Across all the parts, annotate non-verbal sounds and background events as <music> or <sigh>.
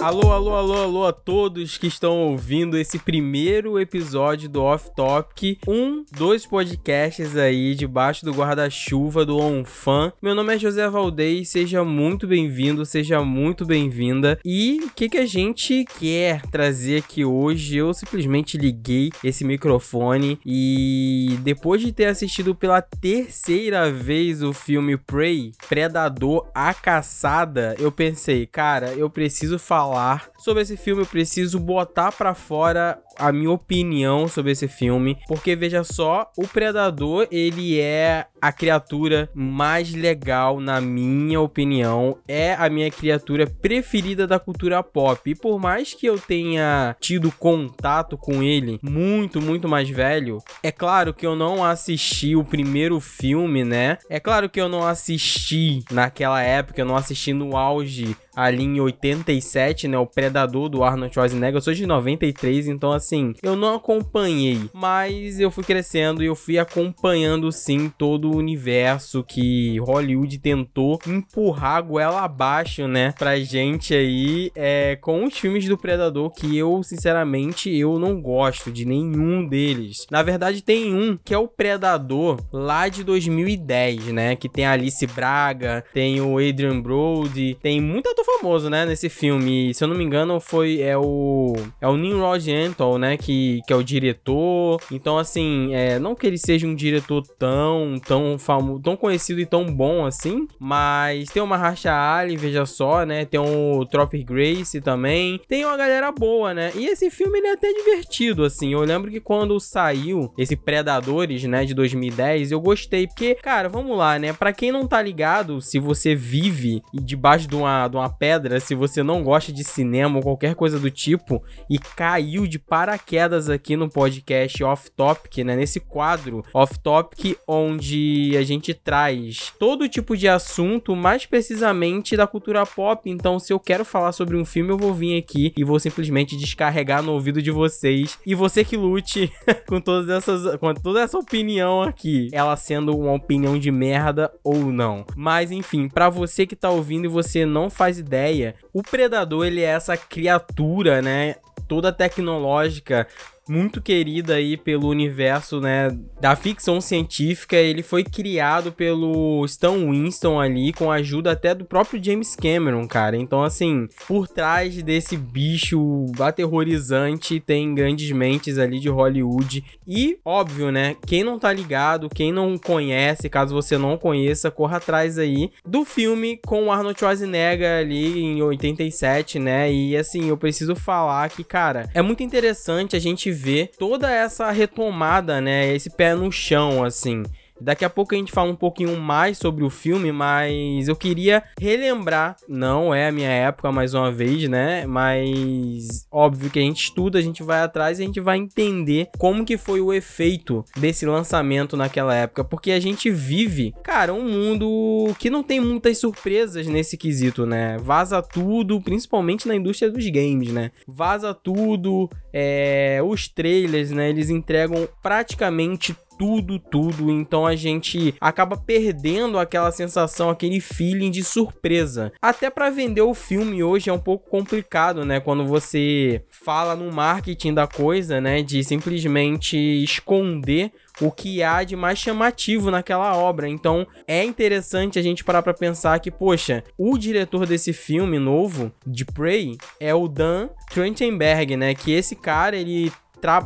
Alô, alô, alô, alô a todos que estão ouvindo esse primeiro episódio do Off Topic, um dos podcasts aí debaixo do guarda-chuva do OnFan. Meu nome é José Valdez, seja muito bem-vindo, seja muito bem-vinda. E o que, que a gente quer trazer aqui hoje? Eu simplesmente liguei esse microfone e depois de ter assistido pela terceira vez o filme Prey, Predador a Caçada, eu pensei, cara, eu preciso falar falar sobre esse filme, eu preciso botar para fora a minha opinião sobre esse filme, porque veja só, o Predador, ele é a criatura mais legal na minha opinião, é a minha criatura preferida da cultura pop. E por mais que eu tenha tido contato com ele muito, muito mais velho, é claro que eu não assisti o primeiro filme, né? É claro que eu não assisti naquela época, eu não assisti no auge ali em 87, né? O Predador do Arnold Schwarzenegger. Eu sou de 93, então assim, eu não acompanhei, mas eu fui crescendo e eu fui acompanhando sim todo o universo que Hollywood tentou empurrar a goela abaixo, né? Pra gente aí, é, com os filmes do Predador que eu, sinceramente, eu não gosto de nenhum deles. Na verdade, tem um que é o Predador lá de 2010, né? Que tem a Alice Braga, tem o Adrian Brody, tem muito ator famoso, né? Nesse filme. Se eu não me engano, foi é o é o Nimrod Anton, né? Que, que é o diretor. Então, assim, é, não que ele seja um diretor tão tão famoso, tão conhecido e tão bom assim, mas tem o Mahershala Ali, veja só, né? Tem o Tropic Grace também. Tem uma galera boa, né? E esse filme ele é até divertido, assim. Eu lembro que quando saiu esse Predadores, né, de 2010, eu gostei porque, cara, vamos lá, né? Para quem não tá ligado, se você vive debaixo de uma, de uma pedra, se você não gosta de cinema ou qualquer coisa do tipo e caiu de paraquedas aqui no podcast Off Topic, né? Nesse quadro Off Topic, onde a gente traz todo tipo de assunto, mais precisamente da cultura pop. Então, se eu quero falar sobre um filme, eu vou vir aqui e vou simplesmente descarregar no ouvido de vocês. E você que lute <laughs> com todas essas, com toda essa opinião aqui, ela sendo uma opinião de merda ou não. Mas enfim, para você que tá ouvindo e você não faz ideia, o predador ele é essa criatura, né? Toda tecnológica, muito querida aí pelo universo, né, da ficção científica. Ele foi criado pelo Stan Winston ali, com a ajuda até do próprio James Cameron, cara. Então, assim, por trás desse bicho aterrorizante, tem grandes mentes ali de Hollywood. E, óbvio, né, quem não tá ligado, quem não conhece, caso você não conheça, corra atrás aí do filme com Arnold Schwarzenegger ali em 87, né? E, assim, eu preciso falar que, cara, é muito interessante a gente ver toda essa retomada, né? Esse pé no chão, assim. Daqui a pouco a gente fala um pouquinho mais sobre o filme, mas eu queria relembrar, não é a minha época mais uma vez, né? Mas óbvio que a gente estuda, a gente vai atrás e a gente vai entender como que foi o efeito desse lançamento naquela época, porque a gente vive, cara, um mundo que não tem muitas surpresas nesse quesito, né? Vaza tudo, principalmente na indústria dos games, né? Vaza tudo, é, os trailers, né? Eles entregam praticamente tudo, tudo. Então a gente acaba perdendo aquela sensação, aquele feeling de surpresa. Até para vender o filme hoje é um pouco complicado, né? Quando você fala no marketing da coisa, né? De simplesmente esconder o que há de mais chamativo naquela obra. Então é interessante a gente parar para pensar que, poxa, o diretor desse filme novo, de Prey, é o Dan Trachtenberg, né? Que esse cara, ele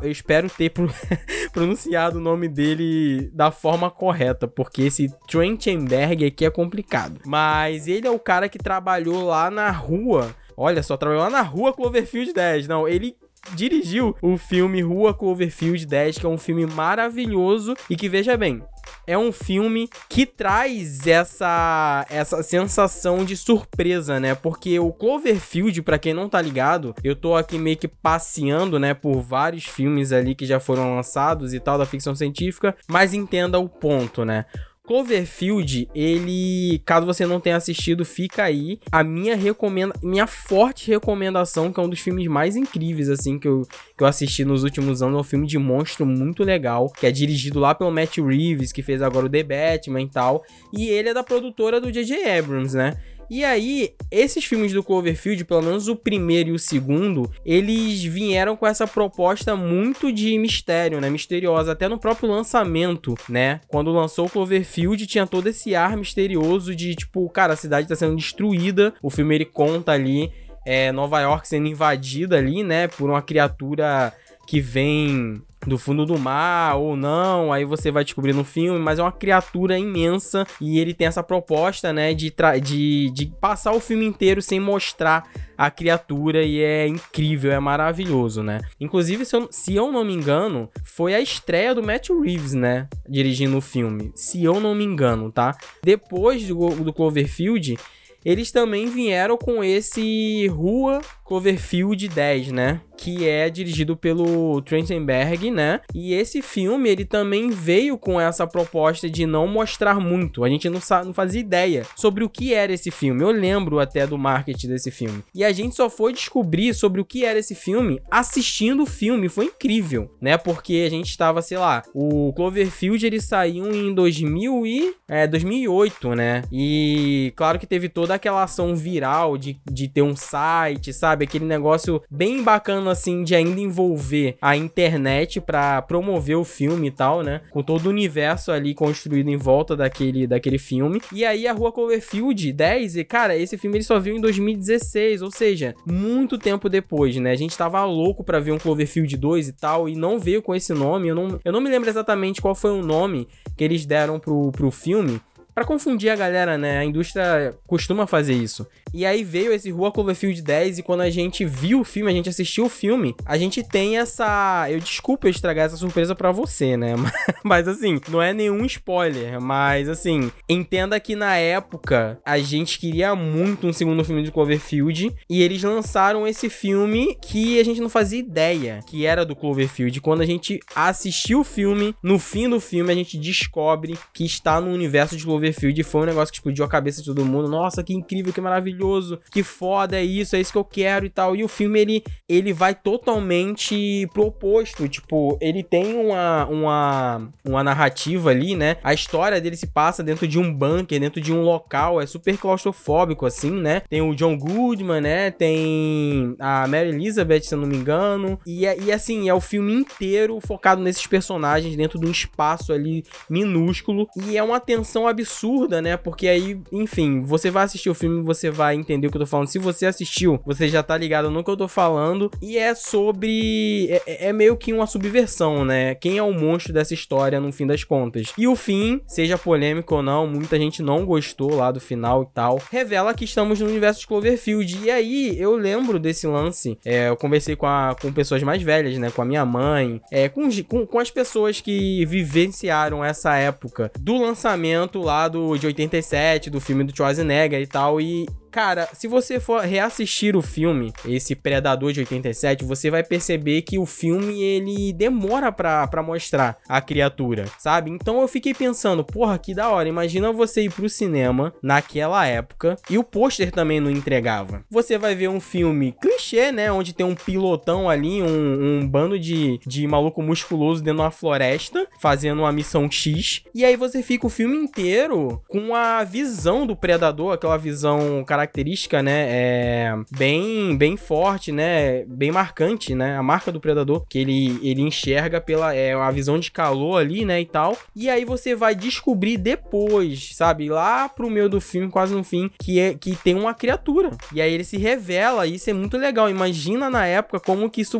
eu espero ter <laughs> pronunciado o nome dele da forma correta, porque esse Trachtenberg aqui é complicado. Mas ele é o cara que trabalhou lá na rua. Olha só, trabalhou lá na rua Cloverfield 10. Não, ele dirigiu o filme Rua Cloverfield 10, que é um filme maravilhoso e que, veja bem, é um filme que traz essa essa sensação de surpresa, né? Porque o Cloverfield, para quem não tá ligado, eu tô aqui meio que passeando, né, por vários filmes ali que já foram lançados e tal da ficção científica, mas entenda o ponto, né? Cloverfield, ele, caso você não tenha assistido, fica aí a minha recomenda, minha forte recomendação, que é um dos filmes mais incríveis assim que eu, que eu assisti nos últimos anos, é um filme de monstro muito legal, que é dirigido lá pelo Matt Reeves, que fez agora o The Batman e tal, e ele é da produtora do J.J. Abrams, né? E aí, esses filmes do Cloverfield, pelo menos o primeiro e o segundo, eles vieram com essa proposta muito de mistério, né? Misteriosa, até no próprio lançamento, né? Quando lançou o Cloverfield, tinha todo esse ar misterioso de tipo, cara, a cidade tá sendo destruída. O filme ele conta ali é, Nova York sendo invadida ali, né, por uma criatura que vem do fundo do mar ou não, aí você vai descobrir no filme, mas é uma criatura imensa e ele tem essa proposta, né, de, de, de passar o filme inteiro sem mostrar a criatura e é incrível, é maravilhoso, né? Inclusive, se eu, se eu não me engano, foi a estreia do Matt Reeves, né, dirigindo o filme, se eu não me engano, tá? Depois do, do Cloverfield, eles também vieram com esse Rua Cloverfield 10, né? Que é dirigido pelo Trachtenberg, né? E esse filme, ele também veio com essa proposta de não mostrar muito. A gente não, não fazia ideia sobre o que era esse filme. Eu lembro até do marketing desse filme. E a gente só foi descobrir sobre o que era esse filme assistindo o filme. Foi incrível, né? Porque a gente estava, sei lá, o Cloverfield ele saiu em 2000 e, é, 2008, né? E claro que teve toda aquela ação viral de, de ter um site, sabe? sabe? Aquele negócio bem bacana, assim, de ainda envolver a internet para promover o filme e tal, né? Com todo o universo ali construído em volta daquele, daquele filme. E aí a Rua Cloverfield 10, e cara, esse filme ele só viu em 2016, ou seja, muito tempo depois, né? A gente tava louco para ver um Cloverfield 2 e tal, e não veio com esse nome. Eu não, eu não me lembro exatamente qual foi o nome que eles deram pro, pro filme. Para confundir a galera, né? A indústria costuma fazer isso. E aí veio esse Rua Cloverfield 10 e quando a gente viu o filme, a gente assistiu o filme, a gente tem essa, eu desculpa eu estragar essa surpresa para você, né? <laughs> Mas assim, não é nenhum spoiler, mas assim, entenda que na época a gente queria muito um segundo filme de Cloverfield e eles lançaram esse filme que a gente não fazia ideia que era do Cloverfield. Quando a gente assistiu o filme, no fim do filme a gente descobre que está no universo de Cloverfield e foi um negócio que explodiu a cabeça de todo mundo. Nossa, que incrível, que maravilhoso que foda, é isso, é isso que eu quero e tal. E o filme, ele, ele vai totalmente proposto, tipo, ele tem uma, uma, uma narrativa ali, né? A história dele se passa dentro de um bunker, dentro de um local, é super claustrofóbico, assim, né? Tem o John Goodman, né? Tem a Mary Elizabeth, se eu não me engano. E, é, e assim, é o filme inteiro focado nesses personagens dentro de um espaço ali minúsculo. E é uma tensão absurda, né? Porque aí, enfim, você vai assistir o filme, você vai vai entender o que eu tô falando. Se você assistiu, você já tá ligado no que eu tô falando. E é sobre. É, é, é meio que uma subversão, né? Quem é o monstro dessa história no fim das contas. E o fim, seja polêmico ou não, muita gente não gostou lá do final e tal. Revela que estamos no universo de Cloverfield. E aí, eu lembro desse lance. É, eu conversei com, a, com pessoas mais velhas, né? Com a minha mãe, é, com, com, com as pessoas que vivenciaram essa época do lançamento lá do, de 87, do filme do Schwarzenegger e tal. E Cara, se você for reassistir o filme, esse Predador de 87, você vai perceber que o filme ele demora pra, pra mostrar a criatura, sabe? Então eu fiquei pensando, porra, que da hora. Imagina você ir pro cinema naquela época e o pôster também não entregava. Você vai ver um filme clichê, né? Onde tem um pilotão ali, um, um bando de, de maluco musculoso dentro de uma floresta, fazendo uma missão X. E aí você fica o filme inteiro com a visão do predador, aquela visão cara característica, né, é bem, bem forte, né, bem marcante, né, a marca do predador, que ele, ele enxerga pela é, a visão de calor ali, né, e tal. E aí você vai descobrir depois, sabe, lá pro meio do filme, quase no fim, que é que tem uma criatura. E aí ele se revela, e isso é muito legal. Imagina na época como que isso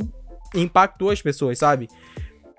impactou as pessoas, sabe?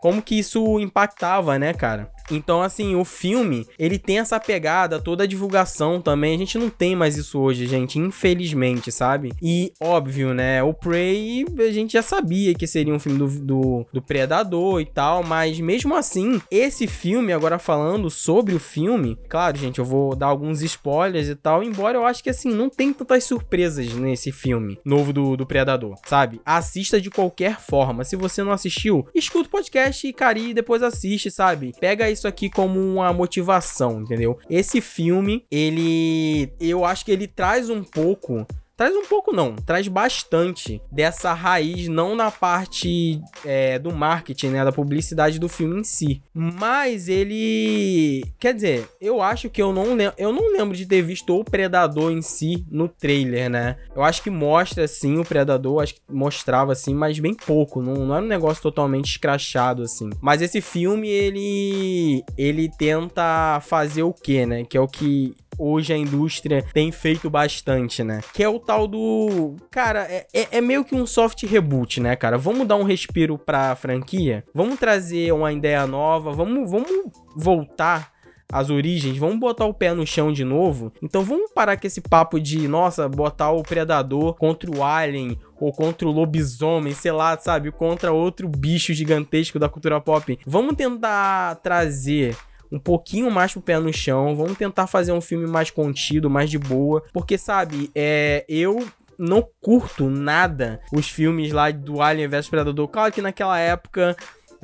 Como que isso impactava, né, cara? Então, assim, o filme, ele tem essa pegada, toda a divulgação também. A gente não tem mais isso hoje, gente, infelizmente, sabe? E, óbvio, né? O Prey, a gente já sabia que seria um filme do, do, do Predador e tal, mas mesmo assim, esse filme, agora falando sobre o filme, claro, gente, eu vou dar alguns spoilers e tal, embora eu acho que, assim, não tem tantas surpresas nesse filme novo do, do Predador, sabe? Assista de qualquer forma. Se você não assistiu, escuta o podcast e, cara, e depois assiste, sabe? Pega isso aqui como uma motivação, entendeu? Esse filme, ele. Eu acho que ele traz um pouco Traz um pouco, não, traz bastante dessa raiz, não na parte é, do marketing, né? Da publicidade do filme em si. Mas ele. Quer dizer, eu acho que eu não, lem eu não lembro de ter visto o Predador em si no trailer, né? Eu acho que mostra sim o Predador, acho que mostrava assim, mas bem pouco. Não, não era um negócio totalmente escrachado assim. Mas esse filme, ele. Ele tenta fazer o quê, né? Que é o que hoje a indústria tem feito bastante, né? Que é o tal do. Cara, é, é, é, meio que um soft reboot, né, cara? Vamos dar um respiro pra franquia? Vamos trazer uma ideia nova? Vamos, vamos voltar as origens, vamos botar o pé no chão de novo. Então vamos parar com esse papo de, nossa, botar o predador contra o alien ou contra o lobisomem, sei lá, sabe, contra outro bicho gigantesco da cultura pop. Vamos tentar trazer um pouquinho mais pro pé no chão. Vamos tentar fazer um filme mais contido, mais de boa. Porque, sabe, é, eu não curto nada os filmes lá do Alien vs Predador. Claro que naquela época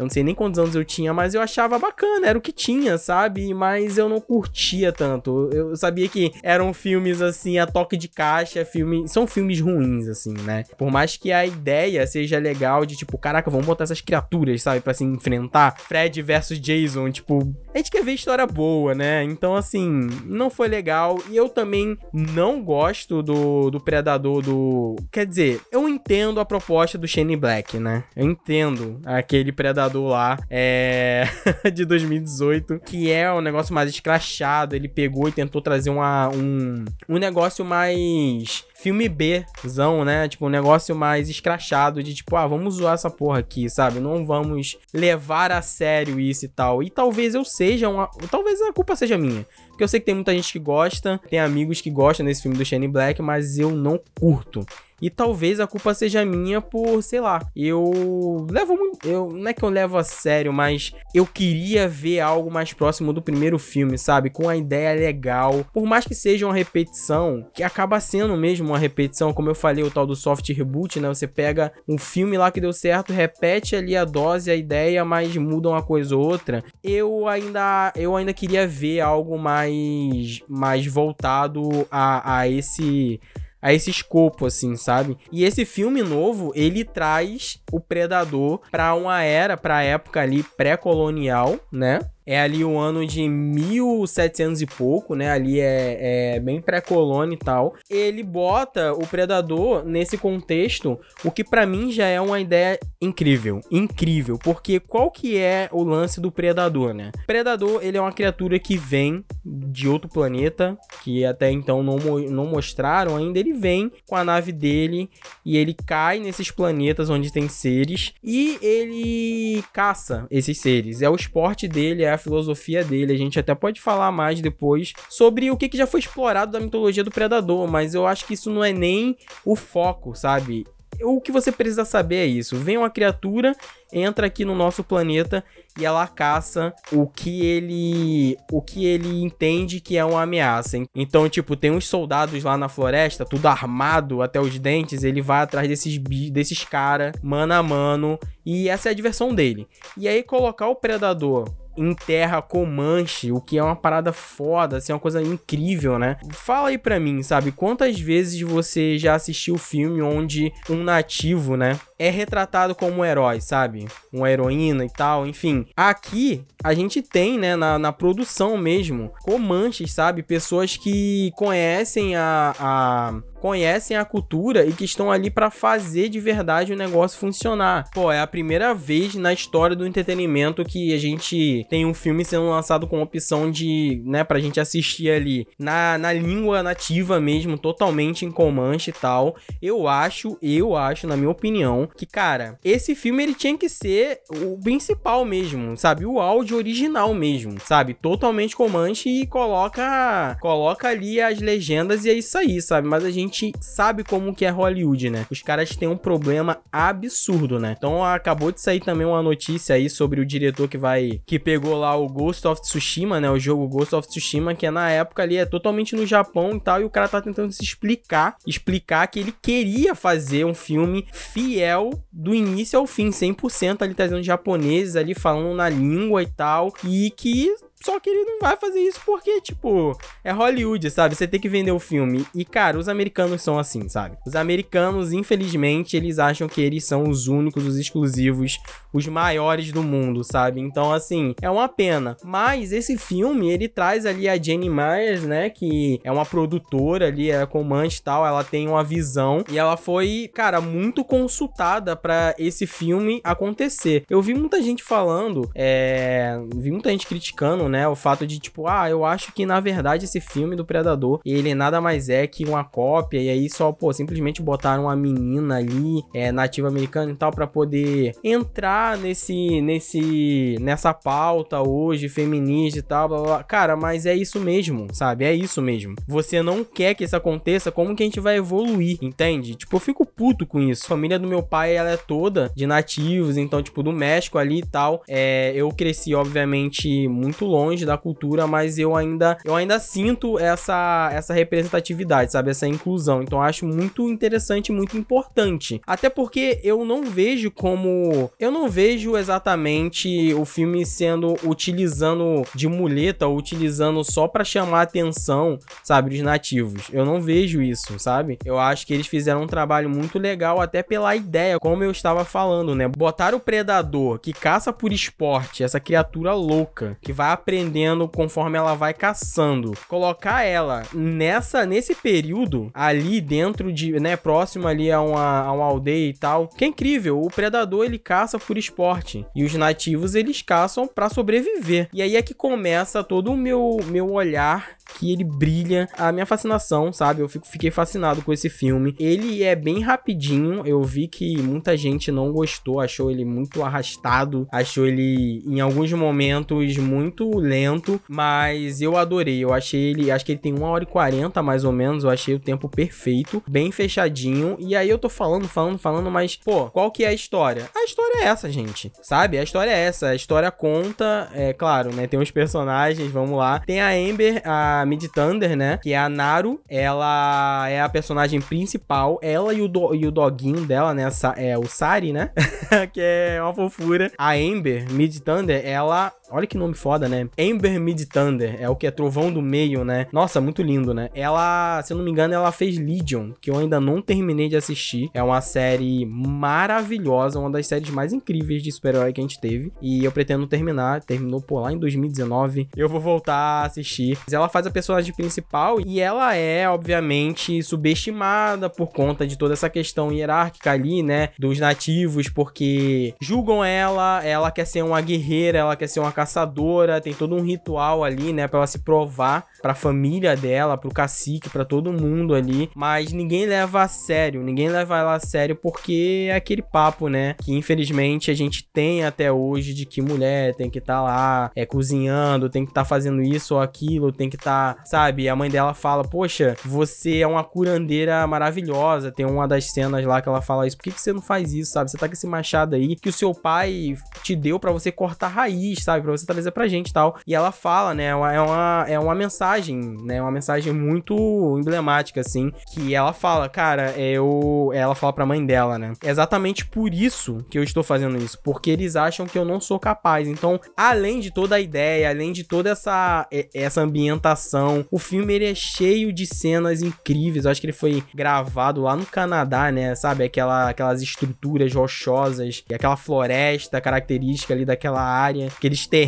eu não sei nem quantos anos eu tinha, mas eu achava bacana, era o que tinha, sabe? Mas eu não curtia tanto. Eu sabia que eram filmes assim, a toque de caixa, filme... são filmes ruins, assim, né? Por mais que a ideia seja legal de tipo, caraca, vamos botar essas criaturas, sabe? Pra se enfrentar. Fred versus Jason, tipo, a gente quer ver história boa, né? Então, assim, não foi legal. E eu também não gosto do, do Predador do. Quer dizer, eu entendo a proposta do Shane Black, né? Eu entendo aquele Predador lá é, <laughs> de 2018, que é um negócio mais escrachado. Ele pegou e tentou trazer uma, um, um negócio mais filme B-zão, né? Tipo, um negócio mais escrachado de tipo, ah, vamos zoar essa porra aqui, sabe? Não vamos levar a sério isso e tal. E talvez eu seja uma. Talvez a culpa seja minha. Porque eu sei que tem muita gente que gosta, tem amigos que gostam desse filme do Shane Black, mas eu não curto. E talvez a culpa seja minha por, sei lá, eu levo muito. Eu, não é que eu levo a sério, mas eu queria ver algo mais próximo do primeiro filme, sabe? Com a ideia legal. Por mais que seja uma repetição, que acaba sendo mesmo uma repetição, como eu falei, o tal do soft reboot, né? Você pega um filme lá que deu certo, repete ali a dose, a ideia, mas muda uma coisa ou outra. Eu ainda, eu ainda queria ver algo mais, mais voltado a, a esse a esse escopo, assim, sabe? E esse filme novo, ele traz o Predador para uma era, pra época ali pré-colonial, né? É ali o ano de 1700 e pouco, né? Ali é, é bem pré-colônia e tal. Ele bota o Predador nesse contexto, o que para mim já é uma ideia incrível. Incrível. Porque qual que é o lance do Predador, né? Predador, ele é uma criatura que vem de outro planeta, que até então não, não mostraram ainda. Ele vem com a nave dele e ele cai nesses planetas onde tem seres e ele caça esses seres. É o esporte dele, é a filosofia dele. A gente até pode falar mais depois sobre o que, que já foi explorado da mitologia do Predador, mas eu acho que isso não é nem o foco, sabe? o que você precisa saber é isso. Vem uma criatura, entra aqui no nosso planeta e ela caça o que ele o que ele entende que é uma ameaça. Então, tipo, tem uns soldados lá na floresta, tudo armado até os dentes, ele vai atrás desses desses cara, mano a mano, e essa é a diversão dele. E aí colocar o predador em terra Comanche, o que é uma parada foda, assim, uma coisa incrível, né? Fala aí pra mim, sabe, quantas vezes você já assistiu o filme onde um nativo, né, é retratado como um herói, sabe? Uma heroína e tal, enfim. Aqui a gente tem, né, na, na produção mesmo, Comanches, sabe? Pessoas que conhecem a, a conhecem a cultura e que estão ali para fazer de verdade o negócio funcionar. Pô, é a primeira vez na história do entretenimento que a gente tem um filme sendo lançado com opção de, né, pra gente assistir ali na, na língua nativa mesmo, totalmente em Comanche e tal. Eu acho, eu acho, na minha opinião, que, cara, esse filme ele tinha que ser o principal mesmo, sabe? O áudio original mesmo, sabe? Totalmente Comanche e coloca, coloca ali as legendas e é isso aí, sabe? Mas a gente sabe como que é Hollywood, né? Os caras têm um problema absurdo, né? Então acabou de sair também uma notícia aí sobre o diretor que vai que pegou lá o Ghost of Tsushima, né? O jogo Ghost of Tsushima, que é na época ali é totalmente no Japão e tal, e o cara tá tentando se explicar, explicar que ele queria fazer um filme fiel do início ao fim, 100% ali trazendo japoneses ali falando na língua e tal, e que Só que ele não vai fazer isso porque, tipo, é Hollywood, sabe? Você tem que vender o filme. E, cara, os americanos são assim, sabe? Os americanos, infelizmente, eles acham que eles são os únicos, os exclusivos, os maiores do mundo, sabe? Então, assim, é uma pena. Mas esse filme, ele traz ali a Jenny Myers, né? Que é uma produtora ali, é comandante e tal. Ela tem uma visão. E ela foi, cara, muito consultada para esse filme acontecer. Eu vi muita gente falando, é. Vi muita gente criticando, né? O fato de, tipo, ah, eu acho que na verdade esse filme do Predador, ele nada mais é que uma cópia. E aí só, pô, simplesmente botaram uma menina ali, é, nativa americana e tal, para poder entrar nesse, nesse, nessa pauta hoje, feminista e tal, blá, blá. Cara, mas é isso mesmo, sabe? É isso mesmo. Você não quer que isso aconteça, como que a gente vai evoluir, entende? Tipo, eu fico puto com isso. Família do meu pai, ela é toda de nativos, então, tipo, do México ali e tal. É, eu cresci, obviamente, muito longe da cultura, mas eu ainda, eu ainda sinto essa, essa representatividade, sabe? Essa inclusão. Então, acho muito interessante, muito importante. Até porque eu não vejo como. Eu não vejo exatamente o filme sendo utilizando de muleta ou utilizando só para chamar atenção, sabe, dos nativos. Eu não vejo isso, sabe? Eu acho que eles fizeram um trabalho muito legal até pela ideia, como eu estava falando, né? Botar o predador que caça por esporte, essa criatura louca que vai aprendendo conforme ela vai caçando, colocar ela nessa nesse período ali dentro de, né, próximo ali a uma, a uma aldeia e tal, que é incrível. O predador ele caça por esporte e os nativos eles caçam para sobreviver. E aí é que começa todo o meu meu olhar que ele brilha, a minha fascinação, sabe? Eu fico, fiquei fascinado com esse filme. Ele é bem rapidinho, eu vi que muita gente não gostou, achou ele muito arrastado, achou ele em alguns momentos muito lento, mas eu adorei. Eu achei ele, acho que ele tem 1 hora e 40 mais ou menos, eu achei o tempo perfeito, bem fechadinho. E aí eu tô falando, falando, falando, mas pô, qual que é a história? A história é essa, gente, sabe? A história é essa. A história conta, é claro, né? Tem os personagens, vamos lá. Tem a Amber, a Mid Thunder, né? Que é a Naru. Ela é a personagem principal. Ela e o, do, e o doguinho dela, né? É o Sari, né? <laughs> que é uma fofura. A Amber, Mid Thunder, ela Olha que nome foda, né? Ember Mid Thunder, é o que é trovão do meio, né? Nossa, muito lindo, né? Ela, se eu não me engano, ela fez Legion, que eu ainda não terminei de assistir. É uma série maravilhosa, uma das séries mais incríveis de super-herói que a gente teve. E eu pretendo terminar, terminou por lá em 2019. Eu vou voltar a assistir. Ela faz a personagem principal e ela é, obviamente, subestimada por conta de toda essa questão hierárquica ali, né? Dos nativos, porque julgam ela, ela quer ser uma guerreira, ela quer ser uma caçadora, tem todo um ritual ali, né, para ela se provar para a família dela, para o cacique, para todo mundo ali, mas ninguém leva a sério, ninguém leva ela a sério porque é aquele papo, né, que infelizmente a gente tem até hoje de que mulher tem que estar tá lá, é cozinhando, tem que estar tá fazendo isso ou aquilo, tem que estar, tá, sabe? A mãe dela fala: "Poxa, você é uma curandeira maravilhosa". Tem uma das cenas lá que ela fala isso: "Por que, que você não faz isso, sabe? Você tá com esse machado aí que o seu pai te deu para você cortar raiz, sabe? Para você trazer pra gente e tal". E ela fala, né, é uma é uma mensagem mensagem, né? Uma mensagem muito emblemática, assim, que ela fala, cara, eu. Ela fala pra mãe dela, né? É exatamente por isso que eu estou fazendo isso, porque eles acham que eu não sou capaz. Então, além de toda a ideia, além de toda essa, essa ambientação, o filme ele é cheio de cenas incríveis. Eu acho que ele foi gravado lá no Canadá, né? Sabe? Aquela, aquelas estruturas rochosas, e aquela floresta característica ali daquela área, aqueles terrenos,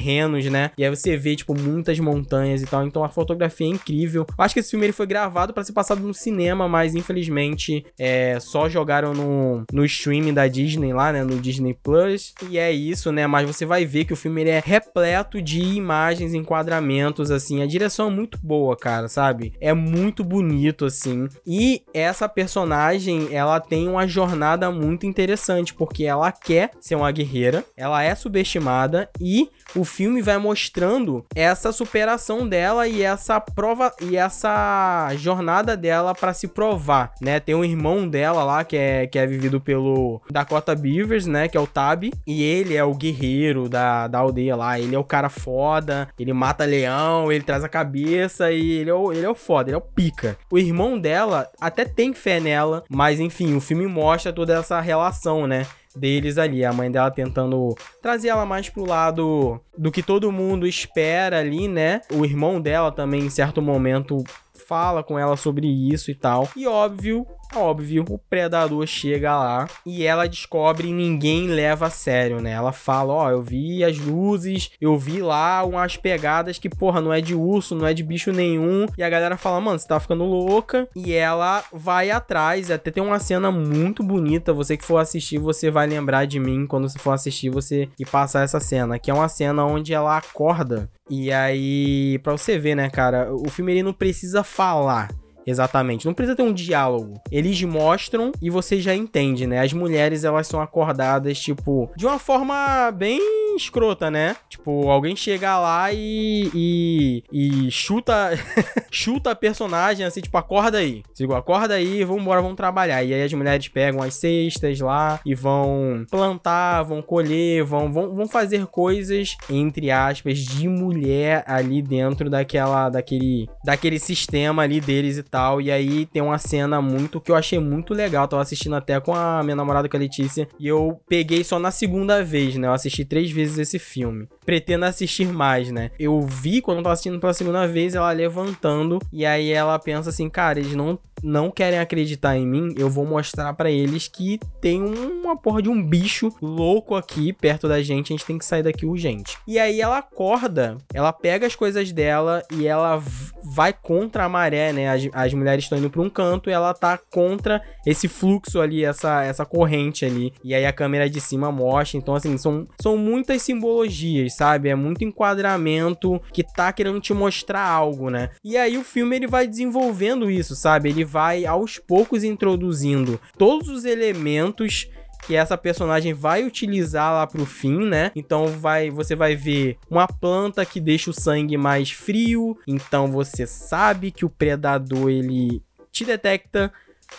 né? E aí você vê, tipo, muitas montanhas e tal. Então a fotografia é incrível. Acho que esse filme ele foi gravado para ser passado no cinema, mas infelizmente é, só jogaram no, no streaming da Disney lá, né? No Disney Plus. E é isso, né? Mas você vai ver que o filme ele é repleto de imagens, enquadramentos, assim. A direção é muito boa, cara, sabe? É muito bonito, assim. E essa personagem, ela tem uma jornada muito interessante, porque ela quer ser uma guerreira, ela é subestimada e o filme vai mostrando essa superação dela e essa prova e essa jornada dela para se provar, né? Tem um irmão dela lá que é que é vivido pelo Dakota Beavers, né, que é o Tab, e ele é o guerreiro da, da aldeia lá, ele é o cara foda, ele mata leão, ele traz a cabeça e ele é o, ele é o foda, ele é o pica. O irmão dela até tem fé nela, mas enfim, o filme mostra toda essa relação, né? Deles ali. A mãe dela tentando trazer ela mais pro lado do que todo mundo espera ali, né? O irmão dela também, em certo momento, fala com ela sobre isso e tal. E óbvio, óbvio, o predador chega lá e ela descobre e ninguém leva a sério, né? Ela fala: Ó, oh, eu vi as luzes, eu vi lá umas pegadas que, porra, não é de urso, não é de bicho nenhum. E a galera fala: Mano, você tá ficando louca. E ela vai atrás, até tem uma cena muito bonita. Você que for assistir, você vai lembrar de mim quando você for assistir você e passar essa cena, que é uma cena onde ela acorda. E aí, pra você ver, né, cara, o filme ele não precisa falar. Exatamente. Não precisa ter um diálogo. Eles mostram e você já entende, né? As mulheres, elas são acordadas, tipo, de uma forma bem escrota, né? Tipo, alguém chega lá e. e, e chuta. <laughs> chuta a personagem, assim, tipo, acorda aí. Digo, acorda aí, vamos embora, vamos trabalhar. E aí as mulheres pegam as cestas lá e vão plantar, vão colher, vão, vão, vão fazer coisas, entre aspas, de mulher ali dentro daquela. daquele. daquele sistema ali deles e tal. E aí tem uma cena muito que eu achei muito legal. tava assistindo até com a minha namorada, com a Letícia. E eu peguei só na segunda vez, né? Eu assisti três vezes esse filme. Pretendo assistir mais, né? Eu vi quando eu tava assistindo pela segunda vez ela levantando. E aí ela pensa assim, cara, eles não não querem acreditar em mim, eu vou mostrar para eles que tem uma porra de um bicho louco aqui perto da gente, a gente tem que sair daqui urgente. E aí ela acorda, ela pega as coisas dela e ela vai contra a maré, né? As, as mulheres estão indo para um canto e ela tá contra esse fluxo ali, essa, essa corrente ali. E aí a câmera de cima mostra. Então, assim, são, são muitas simbologias, sabe? É muito enquadramento que tá querendo te mostrar algo, né? E aí o filme ele vai desenvolvendo isso, sabe? Ele vai aos poucos introduzindo todos os elementos que essa personagem vai utilizar lá pro fim, né? Então vai, você vai ver uma planta que deixa o sangue mais frio, então você sabe que o predador ele te detecta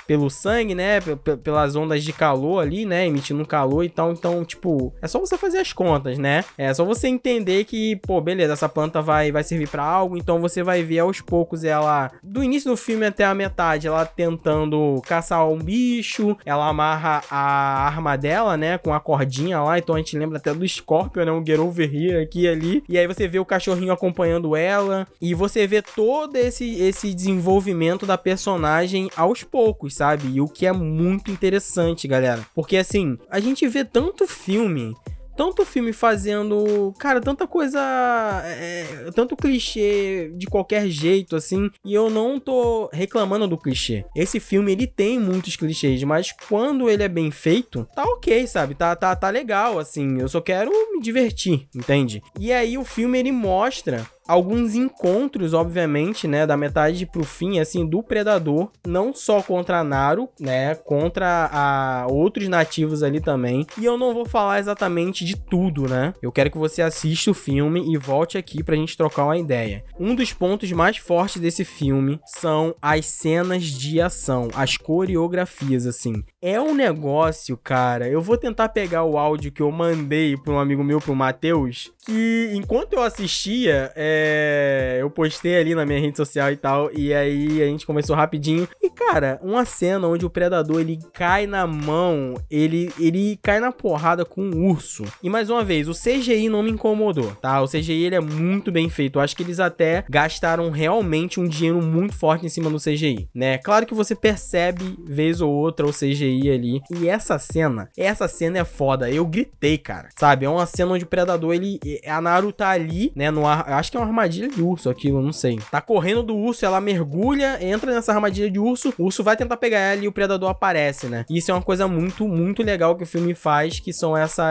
pelo sangue, né? P pelas ondas de calor ali, né? Emitindo calor e tal. Então, tipo, é só você fazer as contas, né? É só você entender que, pô, beleza, essa planta vai, vai servir para algo. Então você vai ver aos poucos ela, do início do filme até a metade, ela tentando caçar um bicho. Ela amarra a arma dela, né? Com a cordinha lá. Então a gente lembra até do Scorpion, né? Um Get Over Here aqui e ali. E aí você vê o cachorrinho acompanhando ela. E você vê todo esse, esse desenvolvimento da personagem aos poucos sabe? E o que é muito interessante, galera. Porque assim, a gente vê tanto filme tanto filme fazendo, cara, tanta coisa, é, tanto clichê de qualquer jeito, assim, e eu não tô reclamando do clichê. Esse filme, ele tem muitos clichês, mas quando ele é bem feito, tá ok, sabe? Tá, tá, tá legal, assim, eu só quero me divertir, entende? E aí o filme, ele mostra alguns encontros, obviamente, né, da metade pro fim, assim, do predador, não só contra a Naru, né, contra a outros nativos ali também. E eu não vou falar exatamente de tudo, né? Eu quero que você assista o filme e volte aqui pra gente trocar uma ideia. Um dos pontos mais fortes desse filme são as cenas de ação, as coreografias, assim. É um negócio, cara. Eu vou tentar pegar o áudio que eu mandei para um amigo meu, pro Matheus, que enquanto eu assistia, é... eu postei ali na minha rede social e tal, e aí a gente começou rapidinho. E cara, uma cena onde o predador ele cai na mão, ele ele cai na porrada com um urso. E mais uma vez, o CGI não me incomodou, tá? O CGI ele é muito bem feito. Eu acho que eles até gastaram realmente um dinheiro muito forte em cima do CGI, né? Claro que você percebe vez ou outra o CGI ali. E essa cena, essa cena é foda. Eu gritei, cara. Sabe? É uma cena onde o predador ele a Naru tá ali, né? No ar, acho que é uma armadilha de urso aquilo, não sei. Tá correndo do urso, ela mergulha, entra nessa armadilha de urso, o urso vai tentar pegar ela e o predador aparece, né? Isso é uma coisa muito, muito legal que o filme faz, que são essas.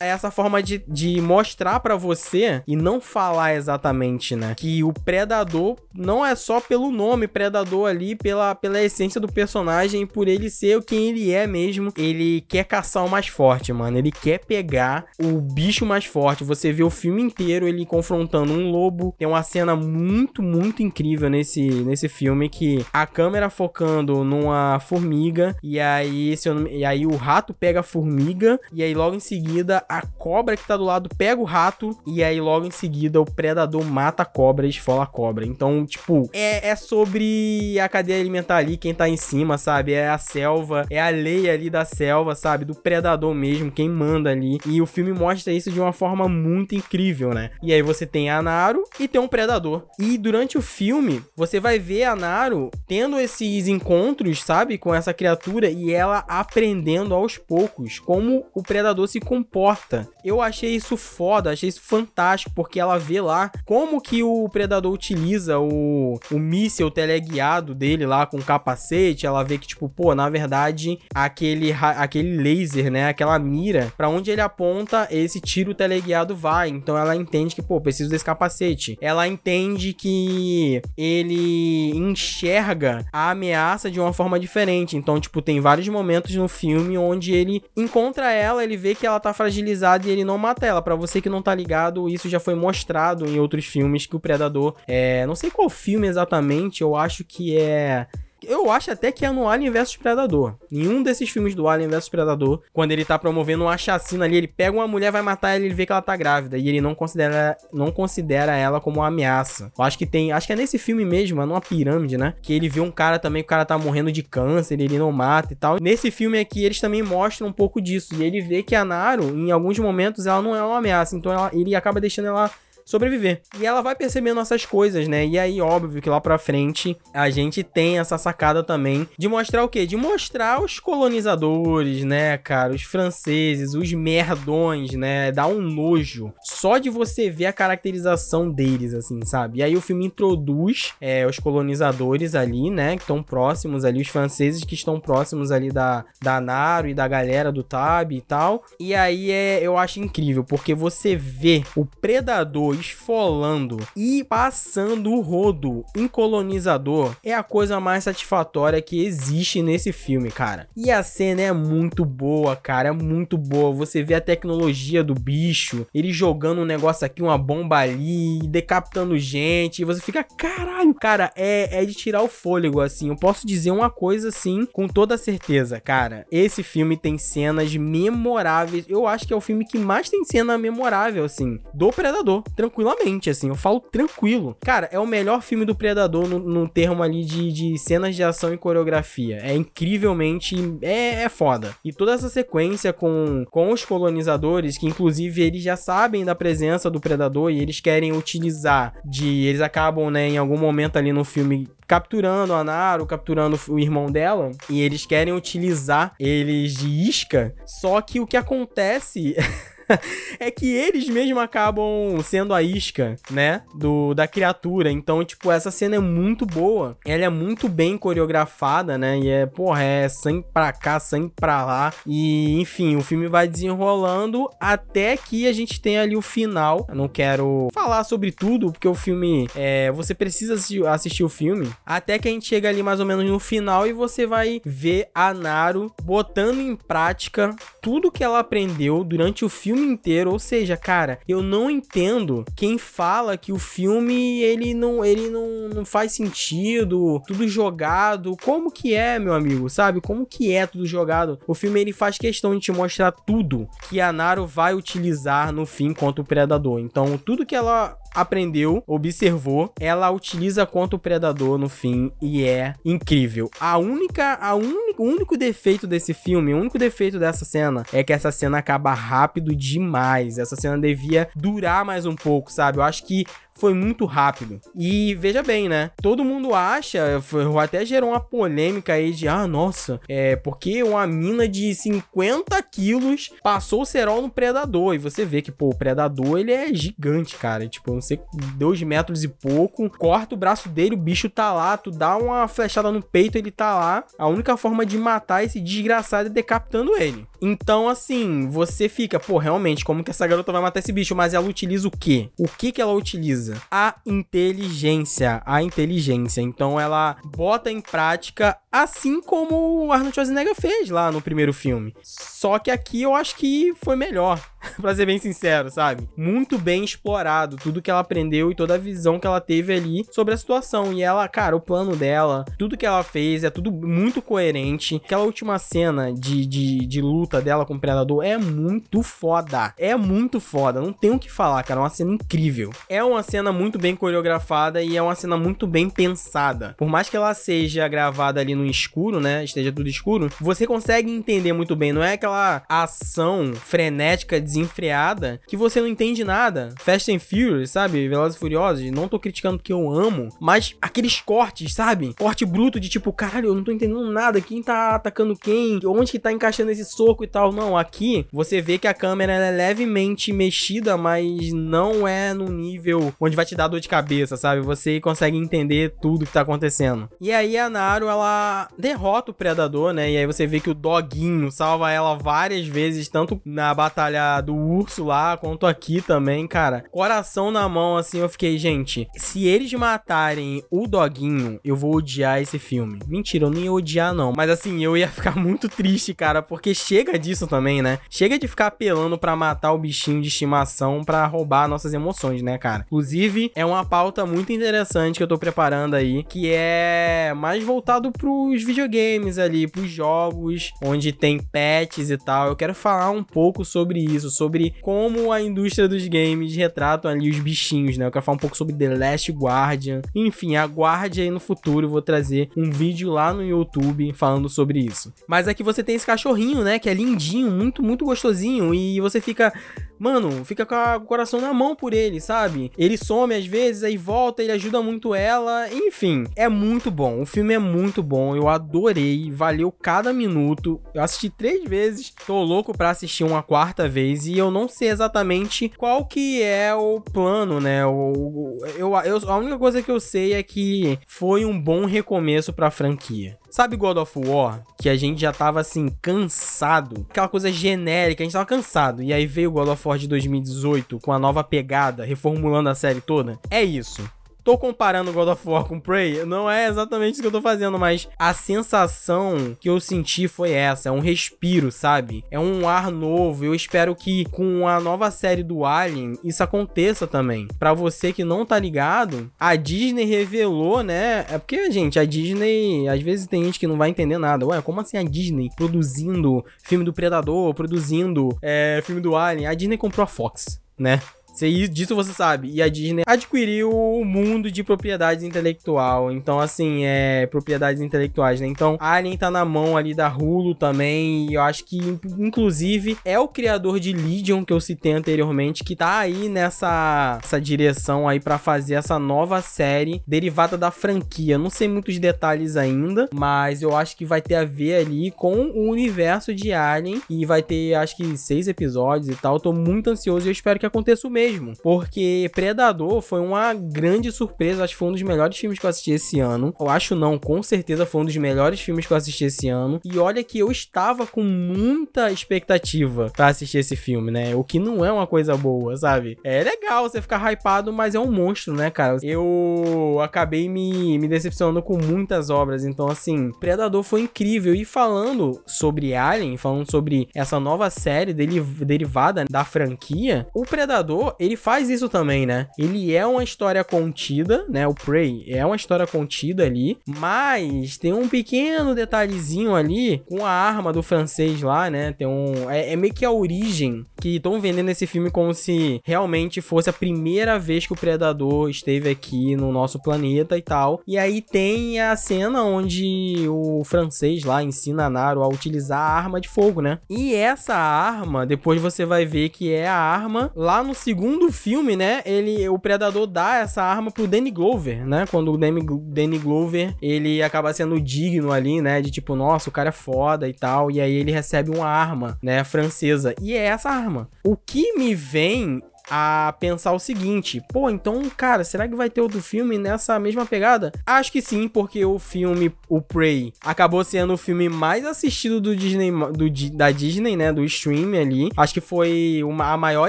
É essa forma de, de mostrar para você e não falar exatamente, né? Que o predador não é só pelo nome predador ali, pela, pela essência do personagem, por ele ser quem ele é mesmo. Ele quer caçar o mais forte, mano. Ele quer pegar o bicho mais forte. Você você vê o filme inteiro ele confrontando um lobo. Tem uma cena muito, muito incrível nesse, nesse filme que a câmera focando numa formiga e aí, se não, e aí o rato pega a formiga e aí logo em seguida a cobra que tá do lado pega o rato e aí logo em seguida o predador mata a cobra e esfola a cobra. Então, tipo, é, é sobre a cadeia alimentar ali, quem tá em cima, sabe? É a selva, é a lei ali da selva, sabe? Do predador mesmo, quem manda ali. E o filme mostra isso de uma forma muito incrível, né? E aí você tem a Naru e tem um predador. E durante o filme, você vai ver a Naru tendo esses encontros, sabe? Com essa criatura e ela aprendendo aos poucos como o predador se comporta. Eu achei isso foda, achei isso fantástico, porque ela vê lá como que o predador utiliza o, o míssil teleguiado dele lá com capacete. Ela vê que, tipo, pô, na verdade, aquele, aquele laser, né? Aquela mira, para onde ele aponta, esse tiro teleguiado vai. Então ela entende que, pô, preciso desse capacete. Ela entende que ele enxerga a ameaça de uma forma diferente. Então, tipo, tem vários momentos no filme onde ele encontra ela, ele vê que ela tá fragilizada e ele não mata ela. Para você que não tá ligado, isso já foi mostrado em outros filmes que o predador é, não sei qual filme exatamente, eu acho que é eu acho até que é no Alien vs Predador. Em um desses filmes do Alien vs Predador, quando ele tá promovendo uma chacina ali, ele pega uma mulher, vai matar ela e ele vê que ela tá grávida. E ele não considera, não considera ela como uma ameaça. Eu acho que tem. Acho que é nesse filme mesmo, é numa pirâmide, né? Que ele vê um cara também, o cara tá morrendo de câncer, ele não mata e tal. Nesse filme aqui, eles também mostram um pouco disso. E ele vê que a Naru, em alguns momentos, ela não é uma ameaça. Então ela, ele acaba deixando ela sobreviver. E ela vai percebendo essas coisas, né? E aí, óbvio que lá pra frente a gente tem essa sacada também de mostrar o quê? De mostrar os colonizadores, né, cara? Os franceses, os merdões, né? Dá um nojo só de você ver a caracterização deles, assim, sabe? E aí o filme introduz é, os colonizadores ali, né? Que estão próximos ali, os franceses que estão próximos ali da, da Naro e da galera do Tab e tal. E aí é, eu acho incrível, porque você vê o predador esfolando e passando o rodo em colonizador é a coisa mais satisfatória que existe nesse filme, cara. E a cena é muito boa, cara, é muito boa. Você vê a tecnologia do bicho, ele jogando um negócio aqui, uma bomba ali, decapitando gente, e você fica, caralho, cara, é, é de tirar o fôlego, assim. Eu posso dizer uma coisa assim, com toda certeza, cara. Esse filme tem cenas memoráveis. Eu acho que é o filme que mais tem cena memorável, assim, do Predador tranquilamente, assim. Eu falo tranquilo. Cara, é o melhor filme do Predador no, no termo ali de, de cenas de ação e coreografia. É incrivelmente. É, é foda. E toda essa sequência com, com os colonizadores, que inclusive eles já sabem da presença do Predador e eles querem utilizar de. Eles acabam, né, em algum momento ali no filme capturando a Naru, capturando o irmão dela, e eles querem utilizar eles de isca. Só que o que acontece <laughs> <laughs> é que eles mesmo acabam sendo a isca, né? Do, da criatura. Então, tipo, essa cena é muito boa. Ela é muito bem coreografada, né? E é, porra, é sangue pra cá, sangue pra lá. E, enfim, o filme vai desenrolando até que a gente tem ali o final. Eu não quero falar sobre tudo, porque o filme. É, você precisa assistir o filme. Até que a gente chega ali mais ou menos no final e você vai ver a Naru botando em prática tudo que ela aprendeu durante o filme filme inteiro. Ou seja, cara, eu não entendo quem fala que o filme ele não, ele não, não faz sentido, tudo jogado. Como que é, meu amigo? Sabe? Como que é tudo jogado? O filme ele faz questão de te mostrar tudo que a Naru vai utilizar no fim contra o predador. Então, tudo que ela aprendeu, observou, ela utiliza contra o predador no fim e é incrível. A única, a única, o único defeito desse filme, o único defeito dessa cena é que essa cena acaba rápido demais. Essa cena devia durar mais um pouco, sabe? Eu acho que foi muito rápido. E veja bem, né? Todo mundo acha, até gerou uma polêmica aí de, ah, nossa, é porque uma mina de 50 quilos passou o cerol no predador. E você vê que, pô, o predador ele é gigante, cara. Tipo, não sei, dois metros e pouco. Corta o braço dele, o bicho tá lá. Tu dá uma flechada no peito, ele tá lá. A única forma de matar esse desgraçado é decapitando ele. Então, assim, você fica, pô, realmente, como que essa garota vai matar esse bicho? Mas ela utiliza o quê? O que que ela utiliza? A inteligência. A inteligência. Então ela bota em prática assim como o Arnold Schwarzenegger fez lá no primeiro filme. Só que aqui eu acho que foi melhor, <laughs> pra ser bem sincero, sabe? Muito bem explorado tudo que ela aprendeu e toda a visão que ela teve ali sobre a situação. E ela, cara, o plano dela, tudo que ela fez é tudo muito coerente. Aquela última cena de, de, de luta dela com o Predador é muito foda. É muito foda, não tem o que falar, cara. É uma cena incrível. É uma cena muito bem coreografada e é uma cena muito bem pensada. Por mais que ela seja gravada ali no escuro, né? Esteja tudo escuro, você consegue entender muito bem. Não é aquela ação frenética, desenfreada, que você não entende nada. Fast and Furious, sabe? Velozes e Furiosos. Não tô criticando porque eu amo, mas aqueles cortes, sabe? Corte bruto de tipo, caralho, eu não tô entendendo nada. Quem tá atacando quem? Onde que tá encaixando esse soco e tal? Não, aqui você vê que a câmera é levemente mexida, mas não é no nível onde vai te dar dor de cabeça, sabe? Você consegue entender tudo que tá acontecendo. E aí a Naru, ela derrota o predador, né? E aí você vê que o doguinho salva ela várias vezes, tanto na batalha do urso lá, quanto aqui também, cara. Coração na mão, assim, eu fiquei, gente, se eles matarem o doguinho, eu vou odiar esse filme. Mentira, eu não ia odiar, não. Mas assim, eu ia ficar <laughs> muito triste, cara, porque chega disso também, né? Chega de ficar apelando para matar o bichinho de estimação para roubar nossas emoções, né, cara? Inclusive, é uma pauta muito interessante que eu tô preparando aí, que é mais voltado pros videogames ali, pros jogos, onde tem pets e tal. Eu quero falar um pouco sobre isso, sobre como a indústria dos games retratam ali os bichinhos, né? Eu quero falar um pouco sobre The Last Guardian. Enfim, aguarde aí no futuro, vou trazer um vídeo lá no YouTube falando sobre isso. Mas aqui você tem esse cachorrinho, né? Que é lindinho, muito, muito gostosinho. E você fica mano, fica com, o coração na mão por ele, sabe? Ele some às vezes, aí volta, ele ajuda muito ela. Enfim, é muito bom. O filme é muito bom. Eu adorei. Valeu cada minuto. Eu assisti três vezes. Tô louco pra assistir uma quarta vez. E eu não sei exatamente qual que é o plano, né? O, eu, eu, a única coisa que eu sei é que foi um bom recomeço pra franquia. Sabe God of War? Que a gente já tava assim, cansado. Aquela coisa genérica, a gente tava cansado. E aí veio o God of War de 2018 com a nova pegada, reformulando a série toda. É isso tô comparando God of War com Prey, não é exatamente isso que eu tô fazendo, mas a sensação que eu senti foi essa, é um respiro, sabe? É um ar novo. Eu espero que com a nova série do Alien isso aconteça também. Para você que não tá ligado, a Disney revelou, né? É porque, gente, a Disney, às vezes tem gente que não vai entender nada. Ué, como assim a Disney produzindo filme do Predador, produzindo é, filme do Alien? A Disney comprou a Fox, né? Disso você sabe. E a Disney adquiriu o mundo de propriedades intelectual. Então, assim, é. Propriedades intelectuais, né? Então, Alien tá na mão ali da Hulu também. E eu acho que, inclusive, é o criador de Legion que eu citei anteriormente, que tá aí nessa essa direção aí para fazer essa nova série derivada da franquia. Não sei muitos detalhes ainda, mas eu acho que vai ter a ver ali com o universo de Alien. E vai ter, acho que, seis episódios e tal. tô muito ansioso e eu espero que aconteça o mesmo mesmo, porque Predador foi uma grande surpresa, acho que foi um dos melhores filmes que eu assisti esse ano. Eu acho não, com certeza foi um dos melhores filmes que eu assisti esse ano. E olha que eu estava com muita expectativa para assistir esse filme, né? O que não é uma coisa boa, sabe? É legal você ficar hypado, mas é um monstro, né, cara? Eu acabei me, me decepcionando com muitas obras, então assim, Predador foi incrível. E falando sobre Alien, falando sobre essa nova série dele, derivada da franquia, o Predador ele faz isso também, né? Ele é uma história contida, né? O Prey é uma história contida ali, mas tem um pequeno detalhezinho ali com a arma do francês lá, né? Tem um. É, é meio que a origem que estão vendendo esse filme como se realmente fosse a primeira vez que o Predador esteve aqui no nosso planeta e tal. E aí tem a cena onde o francês lá ensina a Naro a utilizar a arma de fogo, né? E essa arma, depois você vai ver que é a arma lá no segundo segundo filme, né, ele, o Predador dá essa arma pro Danny Glover, né? Quando o Danny, Danny Glover, ele acaba sendo digno ali, né, de tipo, nossa, o cara é foda e tal, e aí ele recebe uma arma, né, francesa. E é essa arma. O que me vem a pensar o seguinte: pô, então, cara, será que vai ter outro filme nessa mesma pegada? Acho que sim, porque o filme, o Prey, acabou sendo o filme mais assistido do Disney, do, da Disney, né? Do stream ali. Acho que foi uma, a maior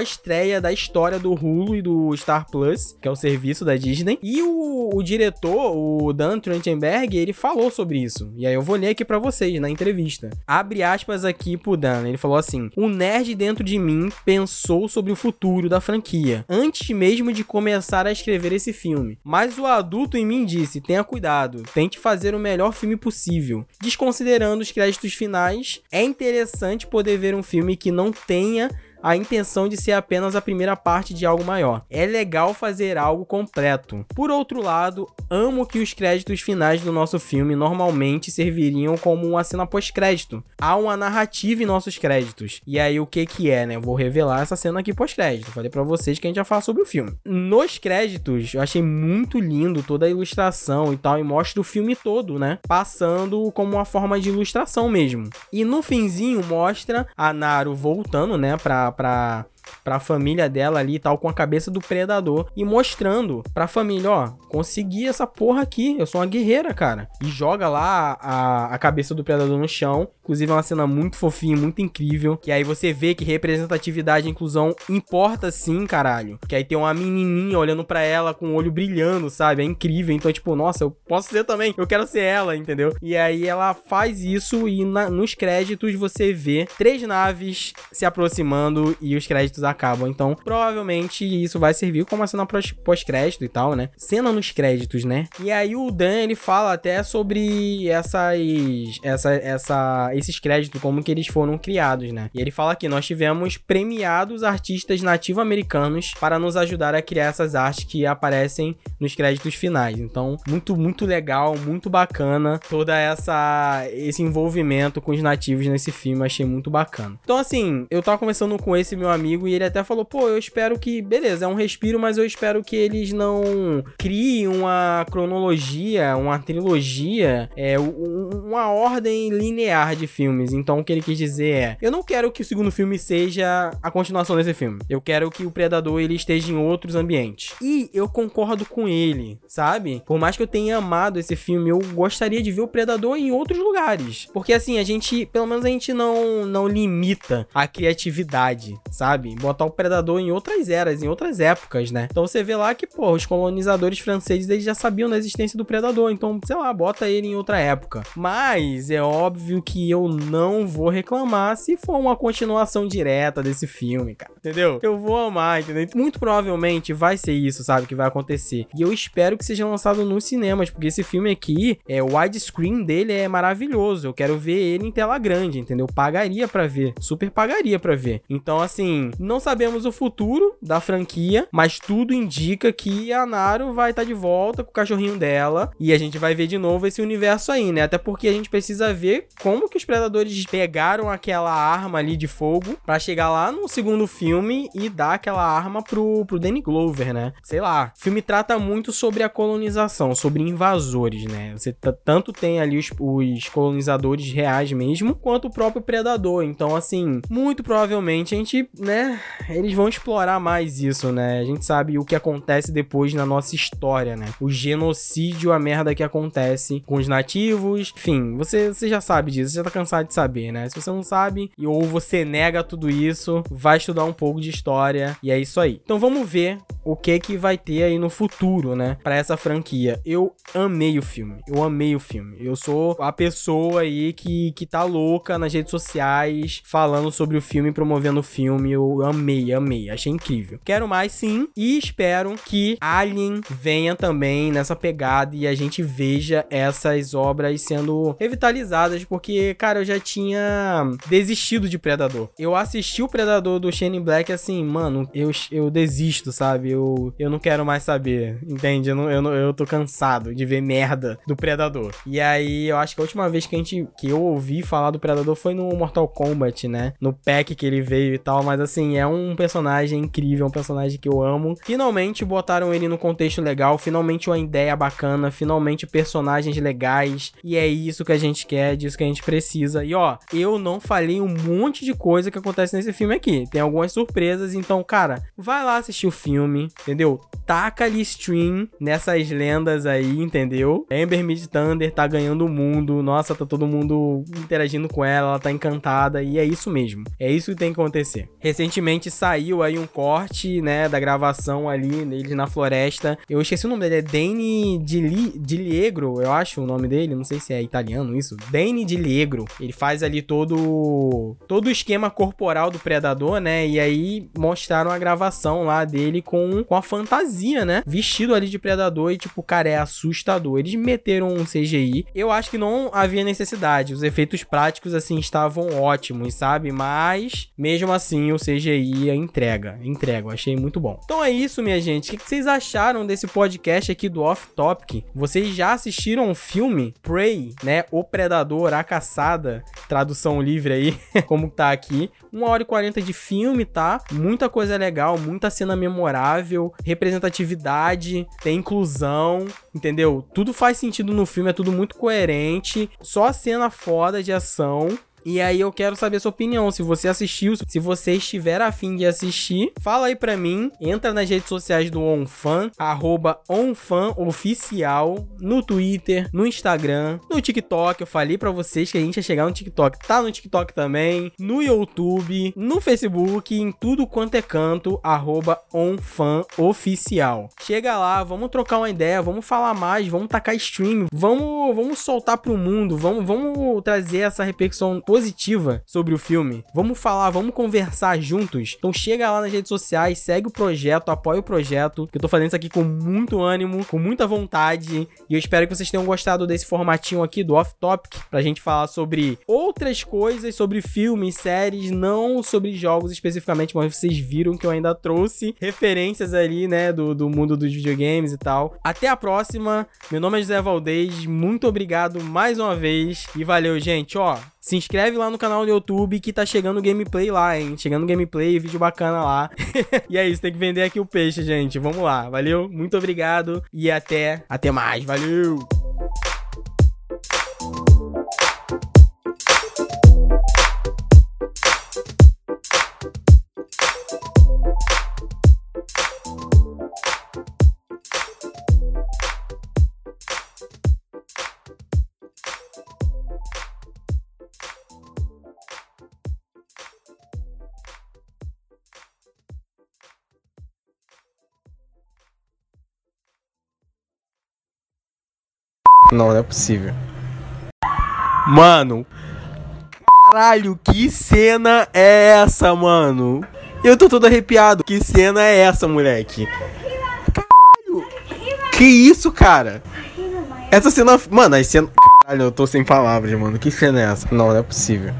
estreia da história do Hulu e do Star Plus, que é o serviço da Disney. E o, o diretor, o Dan Trachtenberg, ele falou sobre isso. E aí eu vou ler aqui para vocês na entrevista. Abre aspas aqui pro Dan. Ele falou assim: O nerd dentro de mim pensou sobre o futuro da franquia franquia, antes mesmo de começar a escrever esse filme. Mas o adulto em mim disse: tenha cuidado, tente fazer o melhor filme possível. Desconsiderando os créditos finais, é interessante poder ver um filme que não tenha a intenção de ser apenas a primeira parte de algo maior. É legal fazer algo completo. Por outro lado, amo que os créditos finais do nosso filme normalmente serviriam como uma cena pós-crédito. Há uma narrativa em nossos créditos. E aí o que que é, né? Eu vou revelar essa cena aqui pós-crédito. Falei para vocês que a gente já fala sobre o filme. Nos créditos, eu achei muito lindo toda a ilustração e tal e mostra o filme todo, né? Passando como uma forma de ilustração mesmo. E no finzinho mostra a Naru voltando, né, pra, pra pra família dela ali e tal, com a cabeça do predador e mostrando pra família, ó, consegui essa porra aqui, eu sou uma guerreira, cara. E joga lá a, a cabeça do predador no chão. Inclusive é uma cena muito fofinha, muito incrível. Que aí você vê que representatividade e inclusão importa sim, caralho. Que aí tem uma menininha olhando para ela com o olho brilhando, sabe? É incrível. Então, tipo, nossa, eu posso ser também, eu quero ser ela, entendeu? E aí ela faz isso e na, nos créditos você vê três naves se aproximando e os créditos créditos acabam. Então, provavelmente isso vai servir como uma cena pós-crédito e tal, né? Cena nos créditos, né? E aí o Dan, ele fala até sobre essas, essa, essa, esses créditos, como que eles foram criados, né? E ele fala que nós tivemos premiados artistas nativo-americanos para nos ajudar a criar essas artes que aparecem nos créditos finais. Então, muito, muito legal, muito bacana toda essa esse envolvimento com os nativos nesse filme, achei muito bacana. Então, assim, eu tava conversando com esse meu amigo e ele até falou: pô, eu espero que. Beleza, é um respiro, mas eu espero que eles não criem uma cronologia, uma trilogia, é, uma ordem linear de filmes. Então o que ele quis dizer é: eu não quero que o segundo filme seja a continuação desse filme. Eu quero que o Predador ele esteja em outros ambientes. E eu concordo com ele, sabe? Por mais que eu tenha amado esse filme, eu gostaria de ver o Predador em outros lugares. Porque assim, a gente, pelo menos a gente não, não limita a criatividade, sabe? Botar o predador em outras eras, em outras épocas, né? Então você vê lá que, pô, os colonizadores franceses eles já sabiam da existência do predador, então, sei lá, bota ele em outra época. Mas é óbvio que eu não vou reclamar se for uma continuação direta desse filme, cara. Entendeu? Eu vou amar, entendeu? Muito provavelmente vai ser isso, sabe, que vai acontecer. E eu espero que seja lançado nos cinemas, porque esse filme aqui, é o widescreen dele é maravilhoso. Eu quero ver ele em tela grande, entendeu? Pagaria para ver, super pagaria para ver. Então, assim, não sabemos o futuro da franquia, mas tudo indica que a Naru vai estar tá de volta com o cachorrinho dela e a gente vai ver de novo esse universo aí, né? Até porque a gente precisa ver como que os predadores pegaram aquela arma ali de fogo para chegar lá no segundo filme e dar aquela arma pro, pro Danny Glover, né? Sei lá. O filme trata muito sobre a colonização, sobre invasores, né? Você tanto tem ali os, os colonizadores reais mesmo, quanto o próprio predador. Então, assim, muito provavelmente a gente, né, eles vão explorar mais isso, né? A gente sabe o que acontece depois na nossa história, né? O genocídio, a merda que acontece com os nativos. Enfim, você, você já sabe disso, você já tá cansado de saber, né? Se você não sabe, ou você nega tudo isso, vai estudar um pouco de história e é isso aí. Então vamos ver o que que vai ter aí no futuro, né? Para essa franquia. Eu amei o filme. Eu amei o filme. Eu sou a pessoa aí que, que tá louca nas redes sociais falando sobre o filme, promovendo o filme. Eu amei, amei, achei incrível. Quero mais sim e espero que Alien venha também nessa pegada e a gente veja essas obras sendo revitalizadas, porque, cara, eu já tinha desistido de Predador. Eu assisti o Predador do Shane Black assim, mano, eu, eu desisto, sabe? Eu, eu não quero mais saber, entende? Eu, não, eu, não, eu tô cansado de ver merda do Predador. E aí, eu acho que a última vez que a gente que eu ouvi falar do Predador foi no Mortal Kombat, né? No pack que ele veio e tal, mas assim, é um personagem incrível, um personagem que eu amo. Finalmente botaram ele no contexto legal, finalmente uma ideia bacana, finalmente personagens legais. E é isso que a gente quer, é disso que a gente precisa. E ó, eu não falei um monte de coisa que acontece nesse filme aqui. Tem algumas surpresas, então, cara, vai lá assistir o filme, entendeu? Taca ali stream nessas lendas aí, entendeu? Amber Mid Thunder tá ganhando o mundo. Nossa, tá todo mundo interagindo com ela, ela tá encantada. E é isso mesmo. É isso que tem que acontecer. Recentemente recentemente saiu aí um corte, né, da gravação ali, neles na floresta. Eu esqueci o nome dele, é Dane Diliegro, eu acho o nome dele, não sei se é italiano isso. Dane Diliegro. Ele faz ali todo todo o esquema corporal do predador, né? E aí mostraram a gravação lá dele com com, com a fantasia, né? Vestido ali de predador e, tipo, cara, é assustador. Eles meteram um CGI. Eu acho que não havia necessidade. Os efeitos práticos, assim, estavam ótimos, sabe? Mas, mesmo assim, o CGI entrega. Entrega. Eu achei muito bom. Então é isso, minha gente. O que vocês acharam desse podcast aqui do Off Topic? Vocês já assistiram o filme Prey, né? O Predador, a Caçada, tradução livre aí, <laughs> como tá aqui. 1 hora e 40 de filme, tá? Muita coisa legal, muita cena memorável, representatividade, tem inclusão, entendeu? Tudo faz sentido no filme, é tudo muito coerente. Só cena foda de ação. E aí eu quero saber sua opinião, se você assistiu, se você estiver afim de assistir, fala aí pra mim, entra nas redes sociais do OnFan, arroba OnFanOficial, no Twitter, no Instagram, no TikTok, eu falei pra vocês que a gente ia chegar no TikTok, tá no TikTok também, no YouTube, no Facebook, em tudo quanto é canto, arroba OnFanOficial. Chega lá, vamos trocar uma ideia, vamos falar mais, vamos tacar stream, vamos, vamos soltar pro mundo, vamos, vamos trazer essa repercussão positiva sobre o filme. Vamos falar, vamos conversar juntos. Então chega lá nas redes sociais, segue o projeto, apoia o projeto, que eu tô fazendo isso aqui com muito ânimo, com muita vontade. E eu espero que vocês tenham gostado desse formatinho aqui do Off Topic, pra gente falar sobre outras coisas, sobre filmes, séries, não sobre jogos especificamente, mas vocês viram que eu ainda trouxe referências ali, né, do, do mundo dos videogames e tal. Até a próxima. Meu nome é José Valdez, muito obrigado mais uma vez e valeu, gente. Ó, se inscreve lá no canal do YouTube que tá chegando gameplay lá, hein? Chegando gameplay, vídeo bacana lá. <laughs> e é isso, tem que vender aqui o peixe, gente. Vamos lá, valeu? Muito obrigado e até, até mais. Valeu! Não, não é possível. Mano. Caralho, que cena é essa, mano? Eu tô todo arrepiado. Que cena é essa, moleque? Caralho. Que isso, cara? Essa cena. Mano, a cena. Caralho, eu tô sem palavras, mano. Que cena é essa? Não, não é possível.